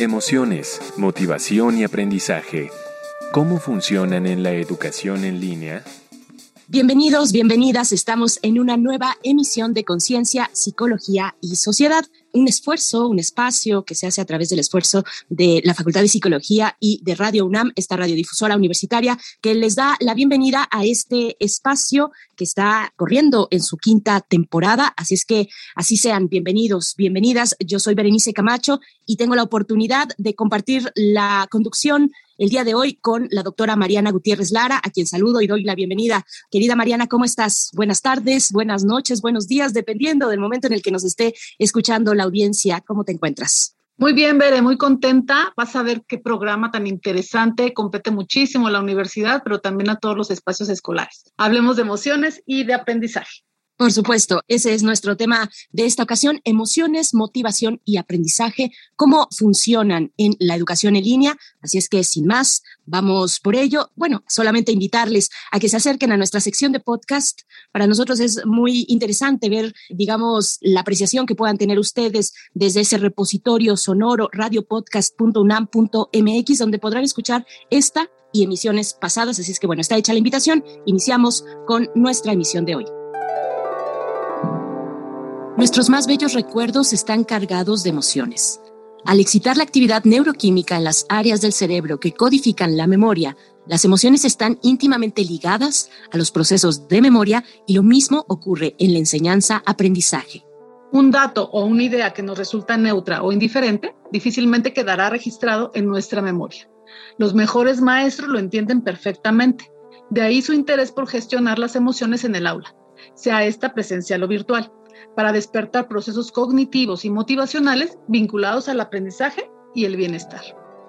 Emociones, motivación y aprendizaje. ¿Cómo funcionan en la educación en línea? Bienvenidos, bienvenidas. Estamos en una nueva emisión de Conciencia, Psicología y Sociedad un esfuerzo, un espacio que se hace a través del esfuerzo de la Facultad de Psicología y de Radio UNAM, esta radiodifusora universitaria, que les da la bienvenida a este espacio que está corriendo en su quinta temporada. Así es que así sean bienvenidos, bienvenidas. Yo soy Berenice Camacho y tengo la oportunidad de compartir la conducción el día de hoy con la doctora Mariana Gutiérrez Lara, a quien saludo y doy la bienvenida. Querida Mariana, ¿cómo estás? Buenas tardes, buenas noches, buenos días, dependiendo del momento en el que nos esté escuchando la audiencia. ¿Cómo te encuentras? Muy bien, Bere, muy contenta. Vas a ver qué programa tan interesante, compete muchísimo a la universidad, pero también a todos los espacios escolares. Hablemos de emociones y de aprendizaje. Por supuesto, ese es nuestro tema de esta ocasión, emociones, motivación y aprendizaje, cómo funcionan en la educación en línea. Así es que, sin más, vamos por ello. Bueno, solamente invitarles a que se acerquen a nuestra sección de podcast. Para nosotros es muy interesante ver, digamos, la apreciación que puedan tener ustedes desde ese repositorio sonoro radiopodcast.unam.mx, donde podrán escuchar esta y emisiones pasadas. Así es que, bueno, está hecha la invitación. Iniciamos con nuestra emisión de hoy. Nuestros más bellos recuerdos están cargados de emociones. Al excitar la actividad neuroquímica en las áreas del cerebro que codifican la memoria, las emociones están íntimamente ligadas a los procesos de memoria y lo mismo ocurre en la enseñanza-aprendizaje. Un dato o una idea que nos resulta neutra o indiferente difícilmente quedará registrado en nuestra memoria. Los mejores maestros lo entienden perfectamente. De ahí su interés por gestionar las emociones en el aula, sea esta presencial o virtual para despertar procesos cognitivos y motivacionales vinculados al aprendizaje y el bienestar.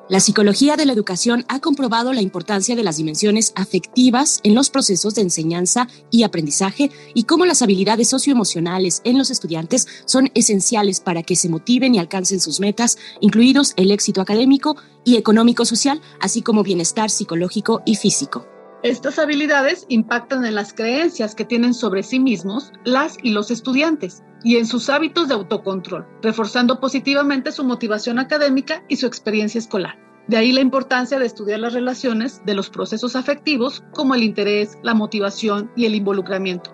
La psicología de la educación ha comprobado la importancia de las dimensiones afectivas en los procesos de enseñanza y aprendizaje y cómo las habilidades socioemocionales en los estudiantes son esenciales para que se motiven y alcancen sus metas, incluidos el éxito académico y económico-social, así como bienestar psicológico y físico. Estas habilidades impactan en las creencias que tienen sobre sí mismos las y los estudiantes y en sus hábitos de autocontrol, reforzando positivamente su motivación académica y su experiencia escolar. De ahí la importancia de estudiar las relaciones de los procesos afectivos como el interés, la motivación y el involucramiento.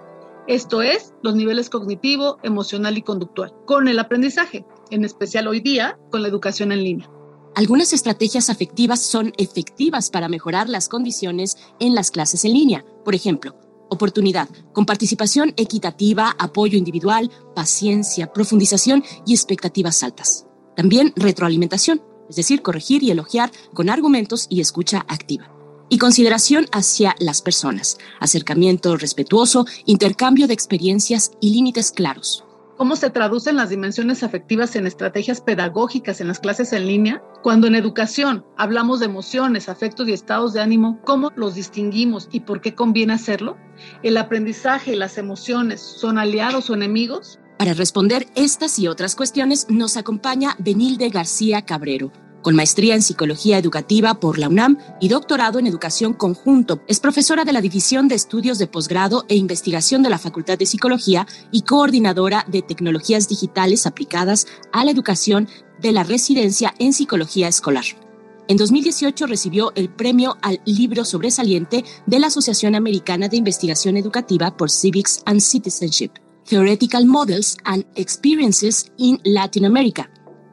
Esto es, los niveles cognitivo, emocional y conductual, con el aprendizaje, en especial hoy día con la educación en línea. Algunas estrategias afectivas son efectivas para mejorar las condiciones en las clases en línea. Por ejemplo, oportunidad, con participación equitativa, apoyo individual, paciencia, profundización y expectativas altas. También retroalimentación, es decir, corregir y elogiar con argumentos y escucha activa. Y consideración hacia las personas, acercamiento respetuoso, intercambio de experiencias y límites claros. ¿Cómo se traducen las dimensiones afectivas en estrategias pedagógicas en las clases en línea? Cuando en educación hablamos de emociones, afectos y estados de ánimo, ¿cómo los distinguimos y por qué conviene hacerlo? ¿El aprendizaje y las emociones son aliados o enemigos? Para responder estas y otras cuestiones nos acompaña Benilde García Cabrero, con maestría en Psicología Educativa por la UNAM y doctorado en Educación Conjunto. Es profesora de la División de Estudios de Posgrado e Investigación de la Facultad de Psicología y coordinadora de Tecnologías Digitales aplicadas a la educación de la Residencia en Psicología Escolar. En 2018 recibió el premio al libro sobresaliente de la Asociación Americana de Investigación Educativa por Civics and Citizenship, Theoretical Models and Experiences in Latin America,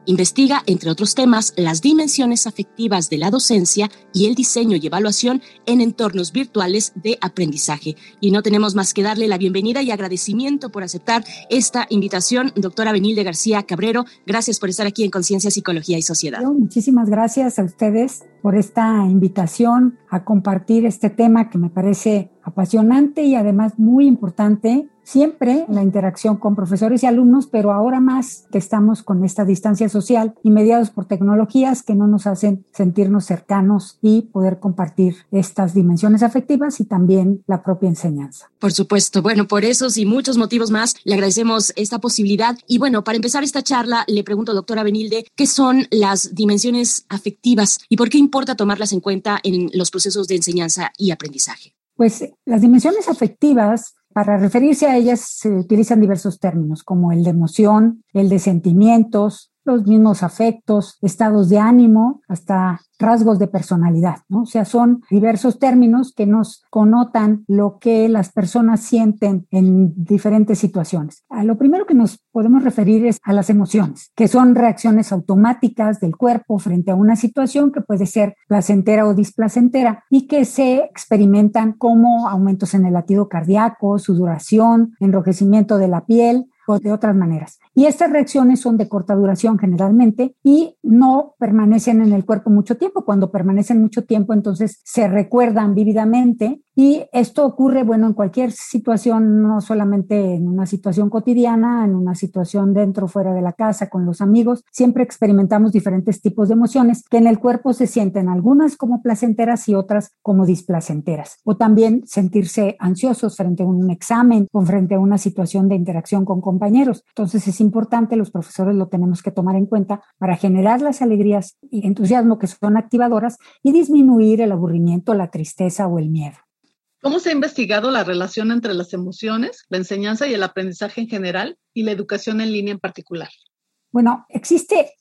Investiga, entre otros temas, las dimensiones afectivas de la docencia y el diseño y evaluación en entornos virtuales de aprendizaje. Y no tenemos más que darle la bienvenida y agradecimiento por aceptar esta invitación, doctora Benilde García Cabrero. Gracias por estar aquí en Conciencia, Psicología y Sociedad. Muchísimas gracias a ustedes por esta invitación a compartir este tema que me parece apasionante y además muy importante siempre la interacción con profesores y alumnos, pero ahora más que estamos con esta distancia social y mediados por tecnologías que no nos hacen sentirnos cercanos y poder compartir estas dimensiones afectivas y también la propia enseñanza. Por supuesto. Bueno, por esos y muchos motivos más, le agradecemos esta posibilidad. Y bueno, para empezar esta charla, le pregunto, doctora Benilde, ¿qué son las dimensiones afectivas y por qué importa tomarlas en cuenta en los procesos de enseñanza y aprendizaje? Pues las dimensiones afectivas para referirse a ellas se utilizan diversos términos, como el de emoción, el de sentimientos, los mismos afectos, estados de ánimo, hasta rasgos de personalidad, ¿no? O sea, son diversos términos que nos connotan lo que las personas sienten en diferentes situaciones. A lo primero que nos podemos referir es a las emociones, que son reacciones automáticas del cuerpo frente a una situación que puede ser placentera o displacentera y que se experimentan como aumentos en el latido cardíaco, sudoración, enrojecimiento de la piel, de otras maneras. Y estas reacciones son de corta duración generalmente y no permanecen en el cuerpo mucho tiempo. Cuando permanecen mucho tiempo, entonces se recuerdan vívidamente y esto ocurre, bueno, en cualquier situación, no solamente en una situación cotidiana, en una situación dentro fuera de la casa, con los amigos. Siempre experimentamos diferentes tipos de emociones que en el cuerpo se sienten algunas como placenteras y otras como displacenteras. O también sentirse ansiosos frente a un examen o frente a una situación de interacción con compañeros. Entonces es importante, los profesores lo tenemos que tomar en cuenta para generar las alegrías y entusiasmo que son activadoras y disminuir el aburrimiento, la tristeza o el miedo. ¿Cómo se ha investigado la relación entre las emociones, la enseñanza y el aprendizaje en general y la educación en línea en particular? Bueno, existe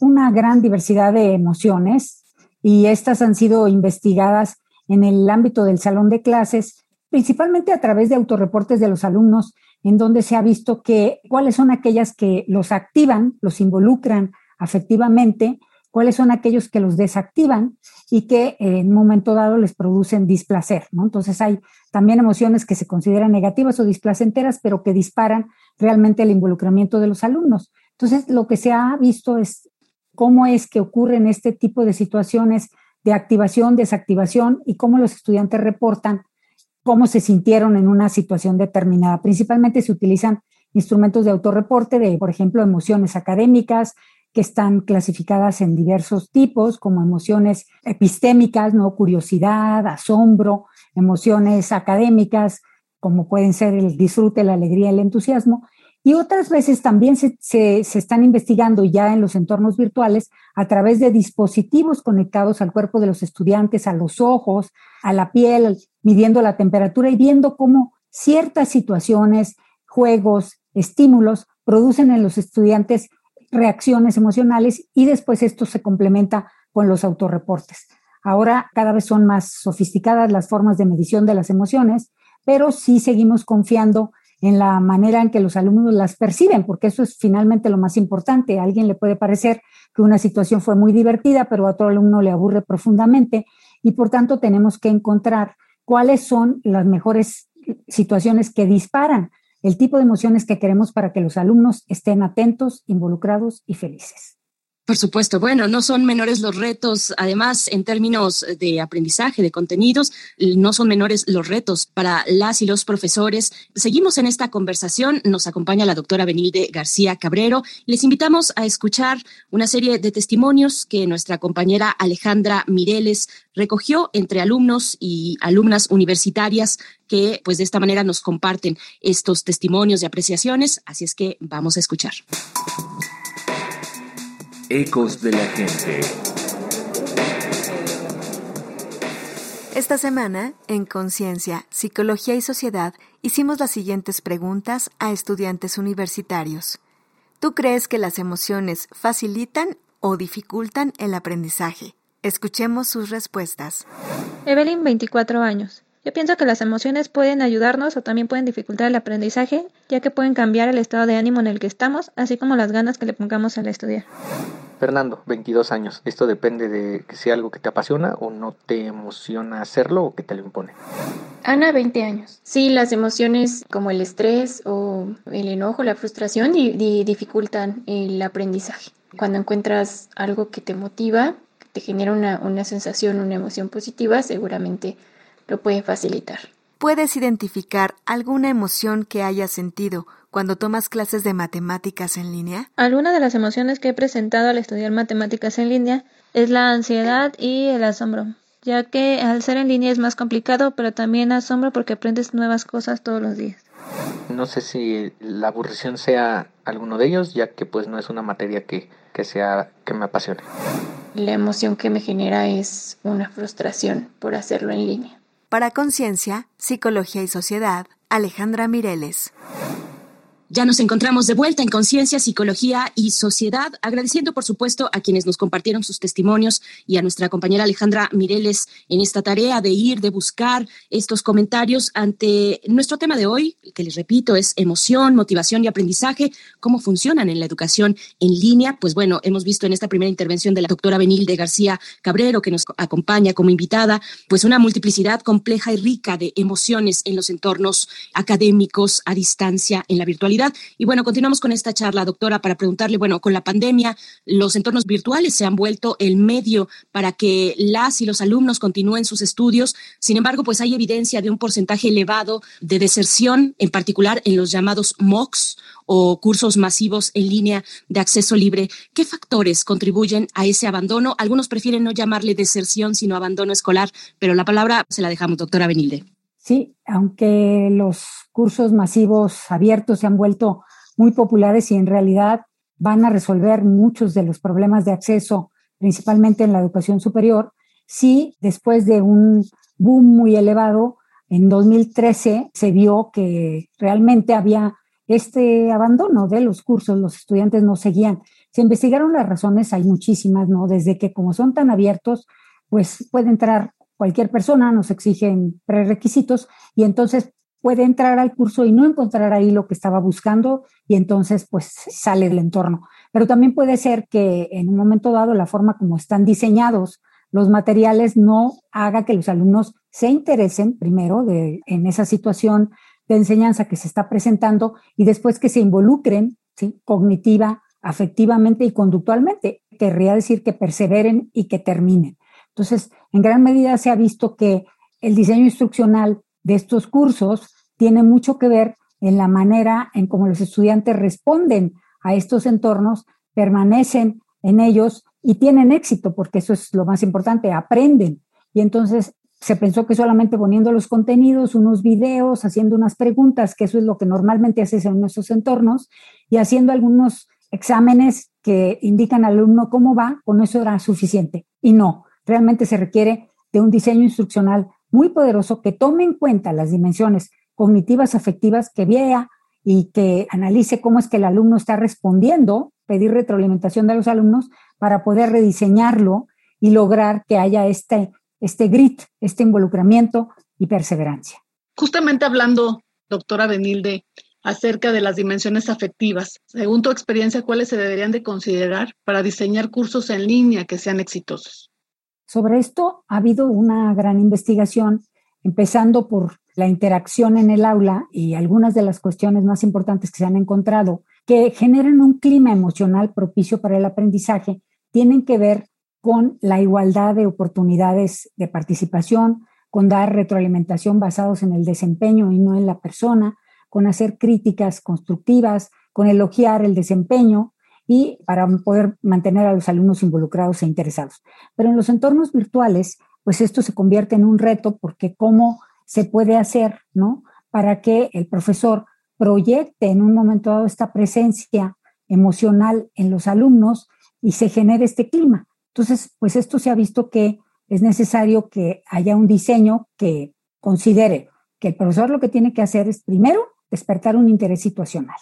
una gran diversidad de emociones y estas han sido investigadas en el ámbito del salón de clases, principalmente a través de autorreportes de los alumnos, en donde se ha visto que cuáles son aquellas que los activan, los involucran afectivamente cuáles son aquellos que los desactivan y que en un momento dado les producen displacer, ¿no? Entonces hay también emociones que se consideran negativas o displacenteras, pero que disparan realmente el involucramiento de los alumnos. Entonces, lo que se ha visto es cómo es que ocurren este tipo de situaciones de activación, desactivación y cómo los estudiantes reportan cómo se sintieron en una situación determinada. Principalmente se utilizan instrumentos de autorreporte de, por ejemplo, emociones académicas, que están clasificadas en diversos tipos, como emociones epistémicas, ¿no? Curiosidad, asombro, emociones académicas, como pueden ser el disfrute, la alegría, el entusiasmo. Y otras veces también se, se, se, están investigando ya en los entornos virtuales a través de dispositivos conectados al cuerpo de los estudiantes, a los ojos, a la piel, midiendo la temperatura y viendo cómo ciertas situaciones, juegos, estímulos producen en los estudiantes reacciones emocionales y después esto se complementa con los autorreportes. Ahora cada vez son más sofisticadas las formas de medición de las emociones, pero sí seguimos confiando en la manera en que los alumnos las perciben, porque eso es finalmente lo más importante. A alguien le puede parecer que una situación fue muy divertida, pero a otro alumno le aburre profundamente y por tanto tenemos que encontrar cuáles son las mejores situaciones que disparan el tipo de emociones que queremos para que los alumnos estén atentos, involucrados y felices. Por supuesto, bueno, no son menores los retos, además, en términos de aprendizaje, de contenidos, no son menores los retos para las y los profesores. Seguimos en esta conversación, nos acompaña la doctora Benilde García Cabrero. Les invitamos a escuchar una serie de testimonios que nuestra compañera Alejandra Mireles recogió entre alumnos y alumnas universitarias que, pues, de esta manera nos comparten estos testimonios y apreciaciones. Así es que vamos a escuchar. Ecos de la gente. Esta semana, en Conciencia, Psicología y Sociedad, hicimos las siguientes preguntas a estudiantes universitarios. ¿Tú crees que las emociones facilitan o dificultan el aprendizaje? Escuchemos sus respuestas. Evelyn, 24 años. Yo pienso que las emociones pueden ayudarnos o también pueden dificultar el aprendizaje, ya que pueden cambiar el estado de ánimo en el que estamos, así como las ganas que le pongamos al estudiar. Fernando, 22 años. Esto depende de que sea algo que te apasiona o no te emociona hacerlo o que te lo impone. Ana, 20 años. Sí, las emociones como el estrés o el enojo, la frustración dificultan el aprendizaje. Cuando encuentras algo que te motiva, que te genera una, una sensación, una emoción positiva, seguramente lo puede facilitar. ¿Puedes identificar alguna emoción que hayas sentido cuando tomas clases de matemáticas en línea? Alguna de las emociones que he presentado al estudiar matemáticas en línea es la ansiedad y el asombro, ya que al ser en línea es más complicado, pero también asombro porque aprendes nuevas cosas todos los días. No sé si la aburrición sea alguno de ellos, ya que pues no es una materia que, que sea que me apasione. La emoción que me genera es una frustración por hacerlo en línea. Para Conciencia, Psicología y Sociedad, Alejandra Mireles. Ya nos encontramos de vuelta en Conciencia, Psicología y Sociedad, agradeciendo por supuesto a quienes nos compartieron sus testimonios y a nuestra compañera Alejandra Mireles en esta tarea de ir, de buscar estos comentarios ante nuestro tema de hoy, que les repito es emoción, motivación y aprendizaje, cómo funcionan en la educación en línea. Pues bueno, hemos visto en esta primera intervención de la doctora Benilde García Cabrero, que nos acompaña como invitada, pues una multiplicidad compleja y rica de emociones en los entornos académicos a distancia en la virtualidad y bueno, continuamos con esta charla, doctora, para preguntarle, bueno, con la pandemia, los entornos virtuales se han vuelto el medio para que las y los alumnos continúen sus estudios. Sin embargo, pues hay evidencia de un porcentaje elevado de deserción, en particular en los llamados MOOCs o cursos masivos en línea de acceso libre. ¿Qué factores contribuyen a ese abandono? Algunos prefieren no llamarle deserción, sino abandono escolar, pero la palabra se la dejamos, doctora Benilde. Sí, aunque los cursos masivos abiertos se han vuelto muy populares y en realidad van a resolver muchos de los problemas de acceso, principalmente en la educación superior, sí, después de un boom muy elevado, en 2013 se vio que realmente había este abandono de los cursos, los estudiantes no seguían. Se investigaron las razones, hay muchísimas, ¿no? Desde que como son tan abiertos, pues puede entrar cualquier persona, nos exigen prerequisitos y entonces puede entrar al curso y no encontrar ahí lo que estaba buscando y entonces pues sale del entorno. Pero también puede ser que en un momento dado la forma como están diseñados los materiales no haga que los alumnos se interesen primero de, en esa situación de enseñanza que se está presentando y después que se involucren cognitiva, afectivamente y conductualmente. Querría decir que perseveren y que terminen. Entonces, en gran medida se ha visto que el diseño instruccional de estos cursos tiene mucho que ver en la manera en cómo los estudiantes responden a estos entornos, permanecen en ellos y tienen éxito, porque eso es lo más importante, aprenden. Y entonces se pensó que solamente poniendo los contenidos, unos videos, haciendo unas preguntas, que eso es lo que normalmente haces en esos entornos, y haciendo algunos exámenes que indican al alumno cómo va, con eso era suficiente. Y no, realmente se requiere de un diseño instruccional muy poderoso que tome en cuenta las dimensiones cognitivas, afectivas, que vea y que analice cómo es que el alumno está respondiendo, pedir retroalimentación de los alumnos para poder rediseñarlo y lograr que haya este, este grit, este involucramiento y perseverancia. Justamente hablando, doctora Benilde, acerca de las dimensiones afectivas, según tu experiencia, ¿cuáles se deberían de considerar para diseñar cursos en línea que sean exitosos? Sobre esto ha habido una gran investigación, empezando por la interacción en el aula y algunas de las cuestiones más importantes que se han encontrado que generan un clima emocional propicio para el aprendizaje, tienen que ver con la igualdad de oportunidades de participación, con dar retroalimentación basados en el desempeño y no en la persona, con hacer críticas constructivas, con elogiar el desempeño, y para poder mantener a los alumnos involucrados e interesados. Pero en los entornos virtuales, pues esto se convierte en un reto porque cómo se puede hacer, ¿no? Para que el profesor proyecte en un momento dado esta presencia emocional en los alumnos y se genere este clima. Entonces, pues esto se ha visto que es necesario que haya un diseño que considere que el profesor lo que tiene que hacer es primero despertar un interés situacional,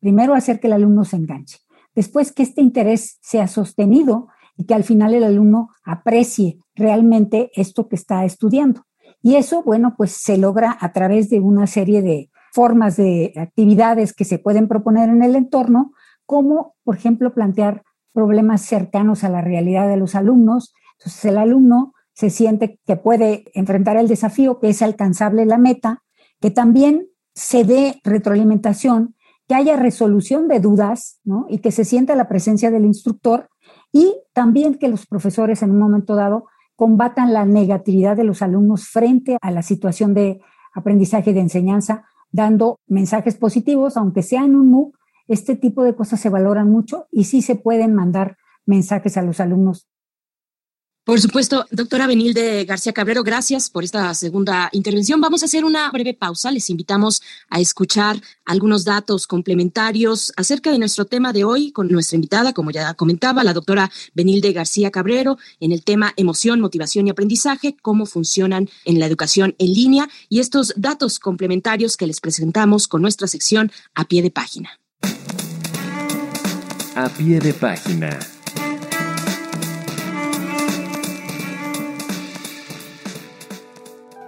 primero hacer que el alumno se enganche, Después que este interés sea sostenido y que al final el alumno aprecie realmente esto que está estudiando. Y eso, bueno, pues se logra a través de una serie de formas de actividades que se pueden proponer en el entorno, como, por ejemplo, plantear problemas cercanos a la realidad de los alumnos. Entonces, el alumno se siente que puede enfrentar el desafío, que es alcanzable la meta, que también se dé retroalimentación que haya resolución de dudas ¿no? y que se sienta la presencia del instructor y también que los profesores en un momento dado combatan la negatividad de los alumnos frente a la situación de aprendizaje y de enseñanza, dando mensajes positivos, aunque sea en un MOOC, este tipo de cosas se valoran mucho y sí se pueden mandar mensajes a los alumnos por supuesto, doctora Benilde García Cabrero, gracias por esta segunda intervención. Vamos a hacer una breve pausa. Les invitamos a escuchar algunos datos complementarios acerca de nuestro tema de hoy con nuestra invitada, como ya comentaba, la doctora Benilde García Cabrero, en el tema emoción, motivación y aprendizaje, cómo funcionan en la educación en línea y estos datos complementarios que les presentamos con nuestra sección a pie de página. A pie de página.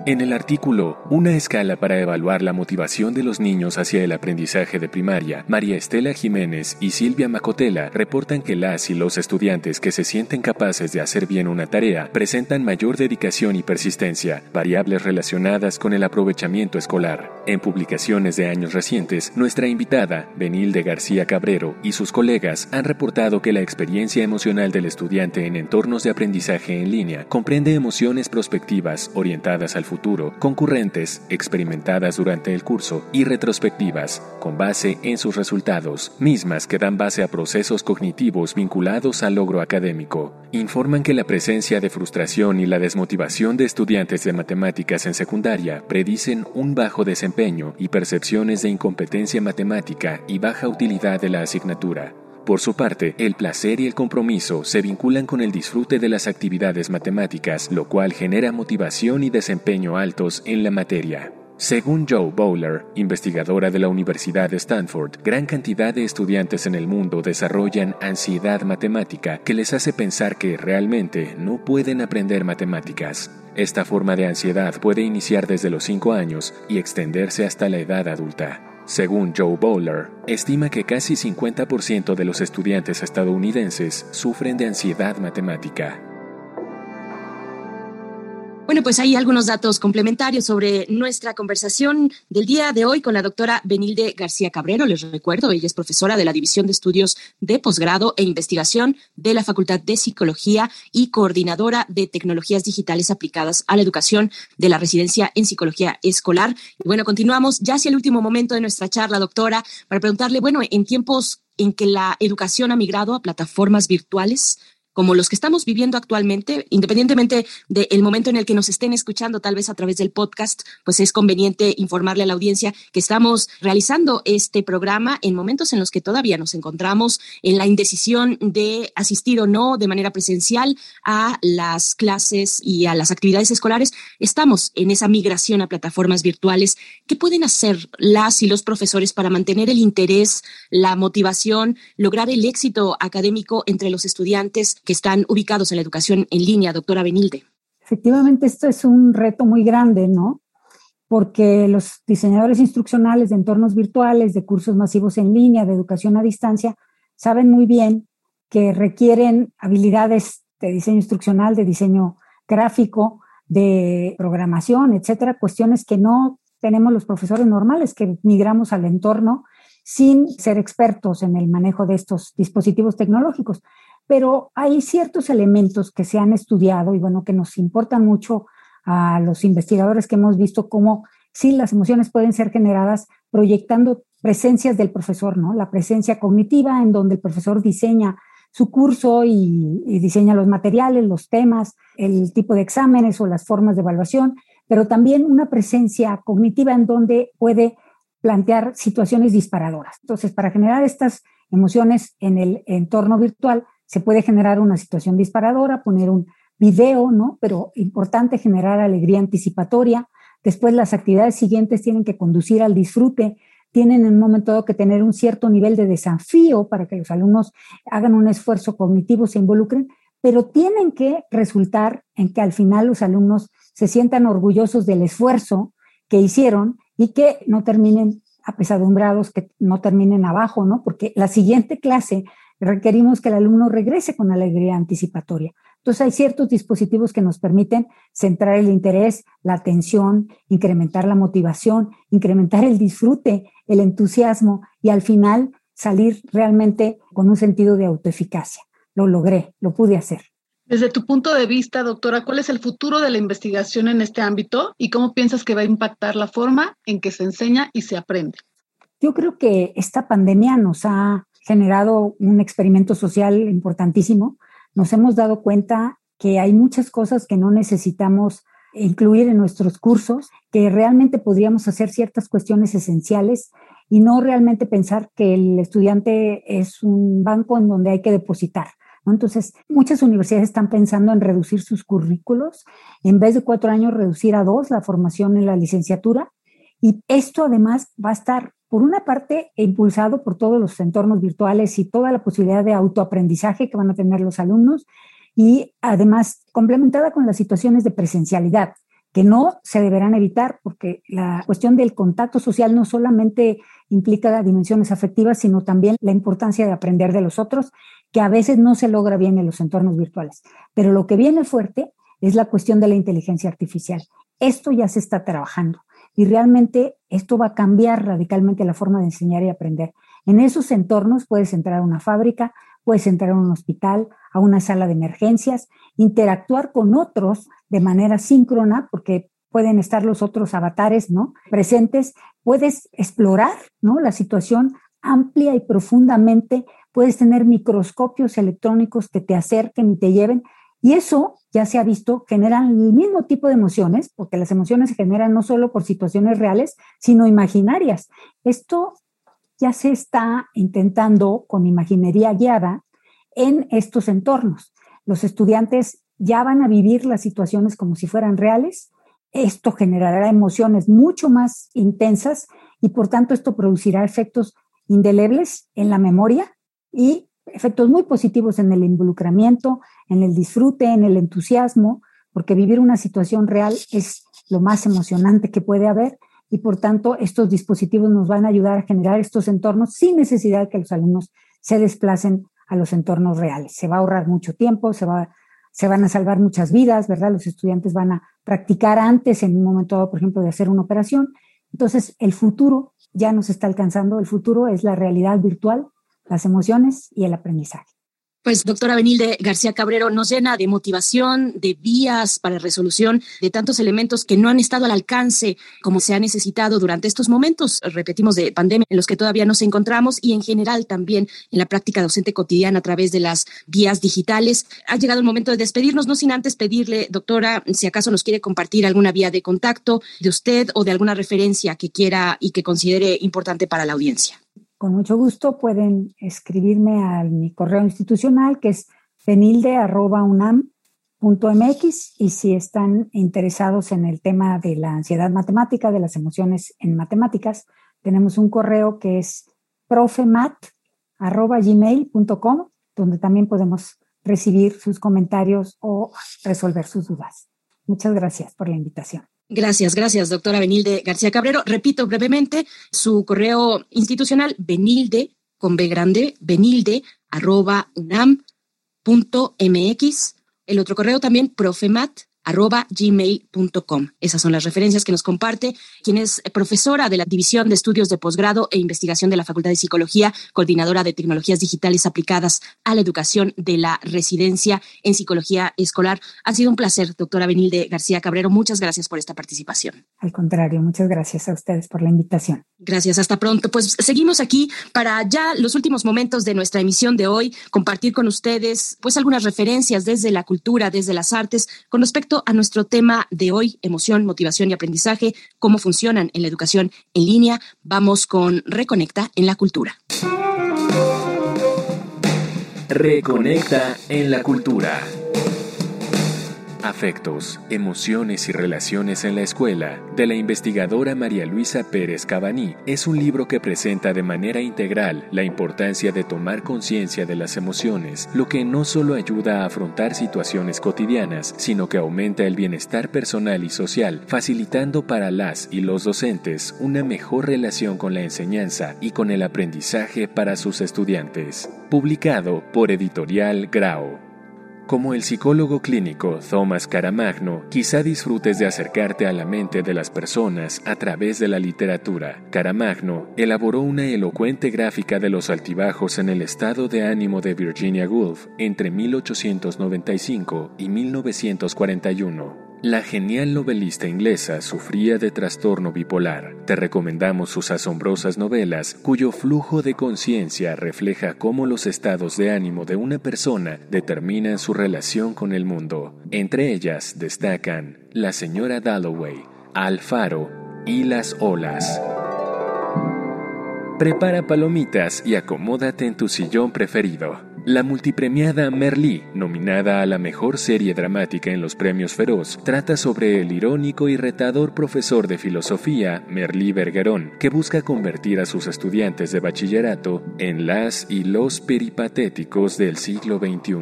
En el artículo Una escala para evaluar la motivación de los niños hacia el aprendizaje de primaria, María Estela Jiménez y Silvia Macotela reportan que las y los estudiantes que se sienten capaces de hacer bien una tarea presentan mayor dedicación y persistencia, variables relacionadas con el aprovechamiento escolar. En publicaciones de años recientes, nuestra invitada, Benilde García Cabrero, y sus colegas han reportado que la experiencia emocional del estudiante en entornos de aprendizaje en línea comprende emociones prospectivas orientadas al futuro concurrentes, experimentadas durante el curso y retrospectivas, con base en sus resultados, mismas que dan base a procesos cognitivos vinculados al logro académico. Informan que la presencia de frustración y la desmotivación de estudiantes de matemáticas en secundaria predicen un bajo y percepciones de incompetencia matemática y baja utilidad de la asignatura. Por su parte, el placer y el compromiso se vinculan con el disfrute de las actividades matemáticas, lo cual genera motivación y desempeño altos en la materia. Según Joe Bowler, investigadora de la Universidad de Stanford, gran cantidad de estudiantes en el mundo desarrollan ansiedad matemática que les hace pensar que realmente no pueden aprender matemáticas. Esta forma de ansiedad puede iniciar desde los 5 años y extenderse hasta la edad adulta. Según Joe Bowler, estima que casi 50% de los estudiantes estadounidenses sufren de ansiedad matemática. Bueno, pues hay algunos datos complementarios sobre nuestra conversación del día de hoy con la doctora Benilde García Cabrero. Les recuerdo, ella es profesora de la División de Estudios de Posgrado e Investigación de la Facultad de Psicología y coordinadora de Tecnologías Digitales aplicadas a la educación de la Residencia en Psicología Escolar. Y bueno, continuamos ya hacia el último momento de nuestra charla, doctora, para preguntarle, bueno, en tiempos en que la educación ha migrado a plataformas virtuales, como los que estamos viviendo actualmente, independientemente del momento en el que nos estén escuchando, tal vez a través del podcast, pues es conveniente informarle a la audiencia que estamos realizando este programa en momentos en los que todavía nos encontramos en la indecisión de asistir o no de manera presencial a las clases y a las actividades escolares. Estamos en esa migración a plataformas virtuales. ¿Qué pueden hacer las y los profesores para mantener el interés, la motivación, lograr el éxito académico entre los estudiantes? Que están ubicados en la educación en línea, doctora Benilde. Efectivamente, esto es un reto muy grande, ¿no? Porque los diseñadores instruccionales de entornos virtuales, de cursos masivos en línea, de educación a distancia, saben muy bien que requieren habilidades de diseño instruccional, de diseño gráfico, de programación, etcétera, cuestiones que no tenemos los profesores normales que migramos al entorno sin ser expertos en el manejo de estos dispositivos tecnológicos pero hay ciertos elementos que se han estudiado y bueno, que nos importan mucho a los investigadores que hemos visto cómo sí las emociones pueden ser generadas proyectando presencias del profesor, ¿no? La presencia cognitiva en donde el profesor diseña su curso y, y, diseña los materiales, los temas, el tipo de exámenes o las formas de evaluación, pero también una presencia cognitiva en donde puede plantear situaciones disparadoras. Entonces, para generar estas emociones en el entorno virtual, se puede generar una situación disparadora, poner un video, ¿no? Pero importante generar alegría anticipatoria. Después las actividades siguientes tienen que conducir al disfrute, tienen en un momento dado que tener un cierto nivel de desafío para que los alumnos hagan un esfuerzo cognitivo, se involucren, pero tienen que resultar en que al final los alumnos se sientan orgullosos del esfuerzo que hicieron y que no terminen apesadumbrados, que no terminen abajo, ¿no? Porque la siguiente clase requerimos que el alumno regrese con alegría anticipatoria. Entonces hay ciertos dispositivos que nos permiten centrar el interés, la atención, incrementar la motivación, incrementar el disfrute, el entusiasmo y al final salir realmente con un sentido de autoeficacia. Lo logré, lo pude hacer. Desde tu punto de vista, doctora, ¿cuál es el futuro de la investigación en este ámbito y cómo piensas que va a impactar la forma en que se enseña y se aprende? Yo creo que esta pandemia nos ha generado un experimento social importantísimo. Nos hemos dado cuenta que hay muchas cosas que no necesitamos incluir en nuestros cursos, que realmente podríamos hacer ciertas cuestiones esenciales y no realmente pensar que el estudiante es un banco en donde hay que depositar. Entonces, muchas universidades están pensando en reducir sus currículos, en vez de cuatro años, reducir a dos la formación en la licenciatura. Y esto además va a estar, por una parte, impulsado por todos los entornos virtuales y toda la posibilidad de autoaprendizaje que van a tener los alumnos, y además complementada con las situaciones de presencialidad que no se deberán evitar porque la cuestión del contacto social no solamente implica dimensiones afectivas, sino también la importancia de aprender de los otros, que a veces no se logra bien en los entornos virtuales. Pero lo que viene fuerte es la cuestión de la inteligencia artificial. Esto ya se está trabajando y realmente esto va a cambiar radicalmente la forma de enseñar y aprender. En esos entornos puedes entrar a una fábrica, puedes entrar a un hospital, a una sala de emergencias, interactuar con otros de manera síncrona, porque pueden estar los otros avatares, ¿no? Presentes, puedes explorar, ¿no? La situación amplia y profundamente, puedes tener microscopios electrónicos que te acerquen y te lleven, y eso ya se ha visto, generan el mismo tipo de emociones, porque las emociones se generan no solo por situaciones reales, sino imaginarias. Esto ya se está intentando con imaginería guiada en estos entornos. Los estudiantes ya van a vivir las situaciones como si fueran reales. Esto generará emociones mucho más intensas y por tanto esto producirá efectos indelebles en la memoria y efectos muy positivos en el involucramiento, en el disfrute, en el entusiasmo, porque vivir una situación real es lo más emocionante que puede haber y por tanto estos dispositivos nos van a ayudar a generar estos entornos sin necesidad de que los alumnos se desplacen a los entornos reales. Se va a ahorrar mucho tiempo, se, va, se van a salvar muchas vidas, ¿verdad? Los estudiantes van a practicar antes, en un momento dado, por ejemplo, de hacer una operación. Entonces, el futuro ya nos está alcanzando, el futuro es la realidad virtual, las emociones y el aprendizaje. Pues, doctora Benilde García Cabrero, nos llena de motivación, de vías para resolución de tantos elementos que no han estado al alcance como se ha necesitado durante estos momentos, repetimos, de pandemia en los que todavía nos encontramos y en general también en la práctica docente cotidiana a través de las vías digitales. Ha llegado el momento de despedirnos, no sin antes pedirle, doctora, si acaso nos quiere compartir alguna vía de contacto de usted o de alguna referencia que quiera y que considere importante para la audiencia con mucho gusto pueden escribirme a mi correo institucional que es penilde.unam.mx y si están interesados en el tema de la ansiedad matemática, de las emociones en matemáticas, tenemos un correo que es profemat.gmail.com donde también podemos recibir sus comentarios o resolver sus dudas. Muchas gracias por la invitación. Gracias, gracias, doctora Benilde García Cabrero. Repito brevemente su correo institucional, benilde, con B grande, benilde, arroba unam punto mx. El otro correo también, profemat, arroba gmail.com. Esas son las referencias que nos comparte, quien es profesora de la División de Estudios de Posgrado e Investigación de la Facultad de Psicología, coordinadora de tecnologías digitales aplicadas a la educación de la residencia en psicología escolar. Ha sido un placer, doctora Benilde García Cabrero. Muchas gracias por esta participación. Al contrario, muchas gracias a ustedes por la invitación. Gracias, hasta pronto. Pues seguimos aquí para ya los últimos momentos de nuestra emisión de hoy, compartir con ustedes pues algunas referencias desde la cultura, desde las artes, con respecto a nuestro tema de hoy, emoción, motivación y aprendizaje, cómo funcionan en la educación en línea. Vamos con Reconecta en la cultura. Reconecta en la cultura. Afectos, emociones y relaciones en la escuela, de la investigadora María Luisa Pérez Cabaní, es un libro que presenta de manera integral la importancia de tomar conciencia de las emociones, lo que no solo ayuda a afrontar situaciones cotidianas, sino que aumenta el bienestar personal y social, facilitando para las y los docentes una mejor relación con la enseñanza y con el aprendizaje para sus estudiantes. Publicado por Editorial Grau. Como el psicólogo clínico Thomas Caramagno, quizá disfrutes de acercarte a la mente de las personas a través de la literatura. Caramagno elaboró una elocuente gráfica de los altibajos en el estado de ánimo de Virginia Woolf entre 1895 y 1941. La genial novelista inglesa sufría de trastorno bipolar. Te recomendamos sus asombrosas novelas, cuyo flujo de conciencia refleja cómo los estados de ánimo de una persona determinan su relación con el mundo. Entre ellas destacan La señora Dalloway, Alfaro y Las olas. Prepara palomitas y acomódate en tu sillón preferido. La multipremiada Merlí, nominada a la mejor serie dramática en los premios Feroz, trata sobre el irónico y retador profesor de filosofía, Merlí Bergerón, que busca convertir a sus estudiantes de bachillerato en las y los peripatéticos del siglo XXI.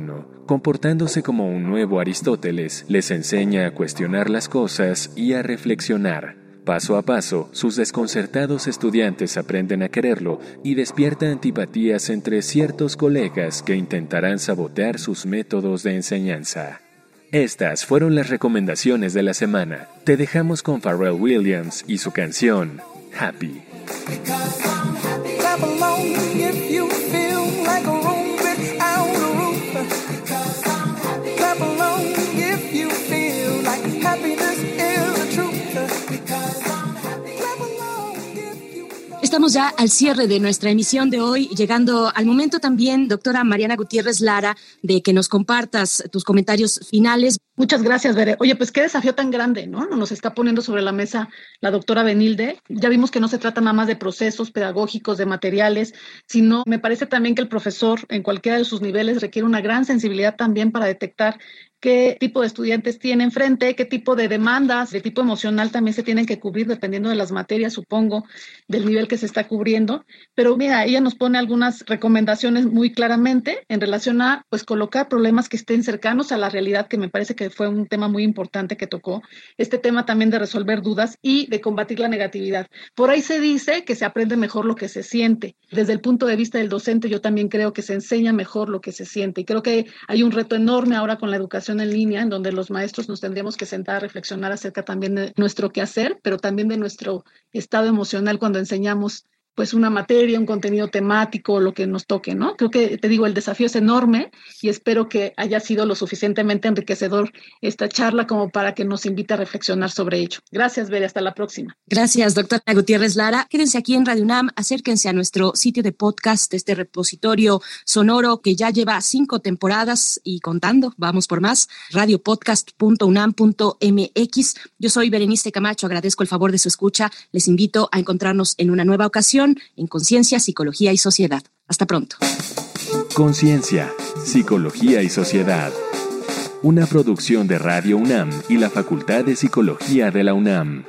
Comportándose como un nuevo Aristóteles, les enseña a cuestionar las cosas y a reflexionar. Paso a paso, sus desconcertados estudiantes aprenden a quererlo y despierta antipatías entre ciertos colegas que intentarán sabotear sus métodos de enseñanza. Estas fueron las recomendaciones de la semana. Te dejamos con Pharrell Williams y su canción Happy. Estamos ya al cierre de nuestra emisión de hoy, llegando al momento también, doctora Mariana Gutiérrez Lara, de que nos compartas tus comentarios finales. Muchas gracias, Bere. Oye, pues qué desafío tan grande, ¿no? Nos está poniendo sobre la mesa la doctora Benilde. Ya vimos que no se trata nada más de procesos pedagógicos, de materiales, sino me parece también que el profesor en cualquiera de sus niveles requiere una gran sensibilidad también para detectar qué tipo de estudiantes tienen frente, qué tipo de demandas de tipo emocional también se tienen que cubrir dependiendo de las materias, supongo, del nivel que se está cubriendo. Pero mira, ella nos pone algunas recomendaciones muy claramente en relación a pues colocar problemas que estén cercanos a la realidad, que me parece que fue un tema muy importante que tocó. Este tema también de resolver dudas y de combatir la negatividad. Por ahí se dice que se aprende mejor lo que se siente. Desde el punto de vista del docente, yo también creo que se enseña mejor lo que se siente. Y creo que hay un reto enorme ahora con la educación en línea, en donde los maestros nos tendríamos que sentar a reflexionar acerca también de nuestro quehacer, pero también de nuestro estado emocional cuando enseñamos pues una materia, un contenido temático, lo que nos toque, ¿no? Creo que, te digo, el desafío es enorme y espero que haya sido lo suficientemente enriquecedor esta charla como para que nos invite a reflexionar sobre ello. Gracias, Bere, hasta la próxima. Gracias, doctora Gutiérrez Lara. Quédense aquí en Radio UNAM, acérquense a nuestro sitio de podcast, este repositorio sonoro que ya lleva cinco temporadas y contando, vamos por más, radiopodcast.unam.mx. Yo soy Berenice Camacho, agradezco el favor de su escucha, les invito a encontrarnos en una nueva ocasión en Conciencia, Psicología y Sociedad. Hasta pronto. Conciencia, Psicología y Sociedad. Una producción de Radio UNAM y la Facultad de Psicología de la UNAM.